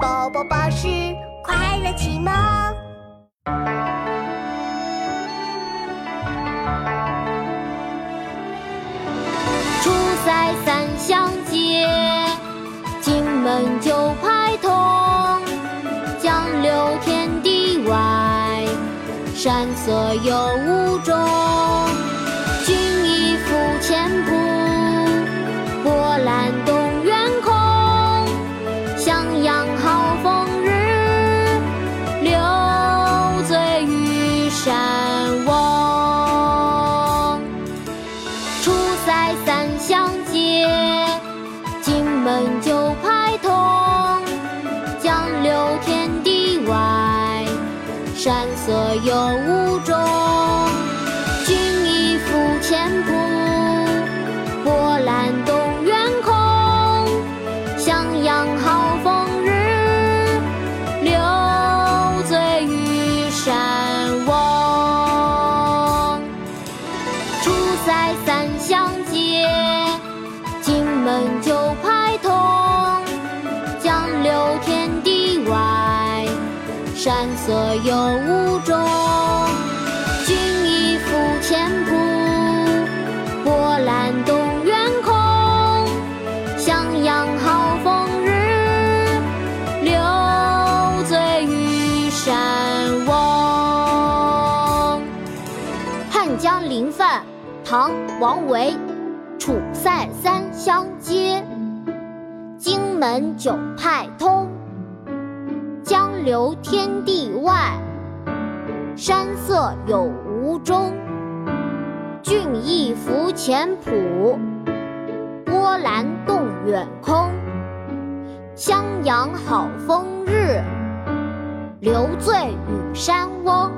宝宝巴士快乐启蒙。出塞三相接，进门九拍通。江流天地外，山色有无中。山色有无中。君亦复前仆，波澜动远空。襄阳好风日，留醉于山翁。出塞三相接，进门九山色有无中。君亦复前仆，波澜动远空。襄阳好风日，留醉于山翁。汉江临泛，唐·王维。楚塞三湘接，荆门九派通。流天地外，山色有无中。俊逸伏前浦，波澜动远空。襄阳好风日，留醉与山翁。